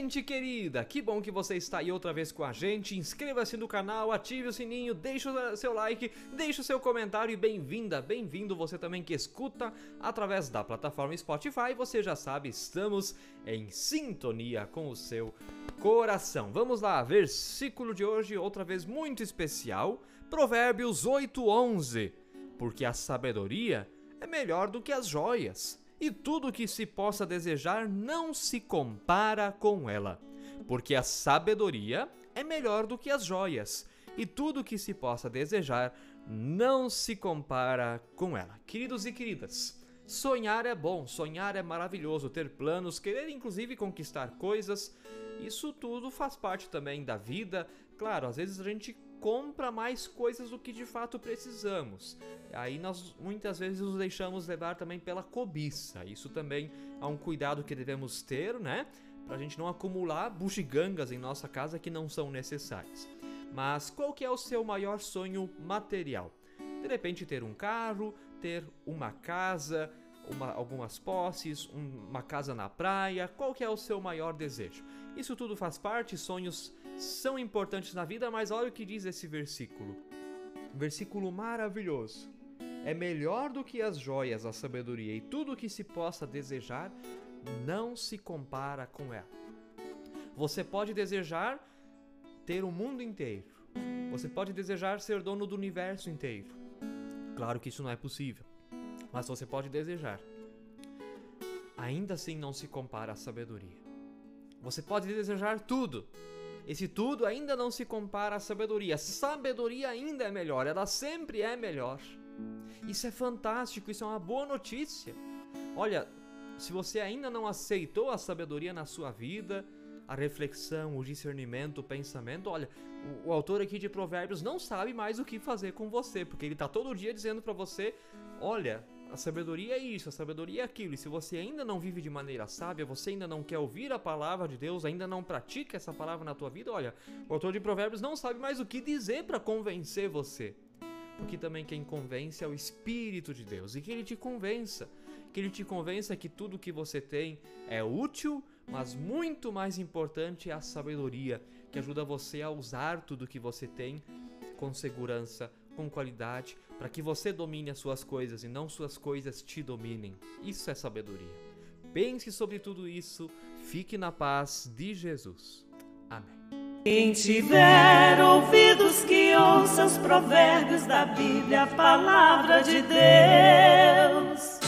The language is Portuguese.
Gente querida, que bom que você está aí outra vez com a gente. Inscreva-se no canal, ative o sininho, deixe o seu like, deixe o seu comentário e bem-vinda, bem-vindo você também que escuta através da plataforma Spotify. Você já sabe, estamos em sintonia com o seu coração. Vamos lá, versículo de hoje, outra vez muito especial, Provérbios 8:11. Porque a sabedoria é melhor do que as joias e tudo que se possa desejar não se compara com ela, porque a sabedoria é melhor do que as joias, e tudo que se possa desejar não se compara com ela. Queridos e queridas, sonhar é bom, sonhar é maravilhoso, ter planos, querer inclusive conquistar coisas, isso tudo faz parte também da vida. Claro, às vezes a gente compra mais coisas do que de fato precisamos. Aí nós muitas vezes nos deixamos levar também pela cobiça. Isso também é um cuidado que devemos ter, né? Para a gente não acumular bugigangas em nossa casa que não são necessárias. Mas qual que é o seu maior sonho material? De repente ter um carro, ter uma casa, uma, algumas posses, um, uma casa na praia. Qual que é o seu maior desejo? Isso tudo faz parte, sonhos são importantes na vida, mas olha o que diz esse versículo. Versículo maravilhoso. É melhor do que as joias a sabedoria, e tudo o que se possa desejar não se compara com ela. Você pode desejar ter o mundo inteiro. Você pode desejar ser dono do universo inteiro. Claro que isso não é possível, mas você pode desejar. Ainda assim não se compara à sabedoria. Você pode desejar tudo, esse tudo ainda não se compara à sabedoria. Sabedoria ainda é melhor, ela sempre é melhor. Isso é fantástico, isso é uma boa notícia. Olha, se você ainda não aceitou a sabedoria na sua vida, a reflexão, o discernimento, o pensamento, olha, o, o autor aqui de Provérbios não sabe mais o que fazer com você, porque ele está todo dia dizendo para você: olha, a sabedoria é isso, a sabedoria é aquilo. E se você ainda não vive de maneira sábia, você ainda não quer ouvir a palavra de Deus, ainda não pratica essa palavra na tua vida, olha, o autor de Provérbios não sabe mais o que dizer para convencer você. Porque também quem convence é o Espírito de Deus e que ele te convença. Que ele te convença que tudo que você tem é útil, mas muito mais importante é a sabedoria, que ajuda você a usar tudo que você tem com segurança, com qualidade, para que você domine as suas coisas e não suas coisas te dominem. Isso é sabedoria. Pense sobre tudo isso, fique na paz de Jesus. Amém. Quem tiver ouvidos que ouça os provérbios da Bíblia, a palavra de Deus.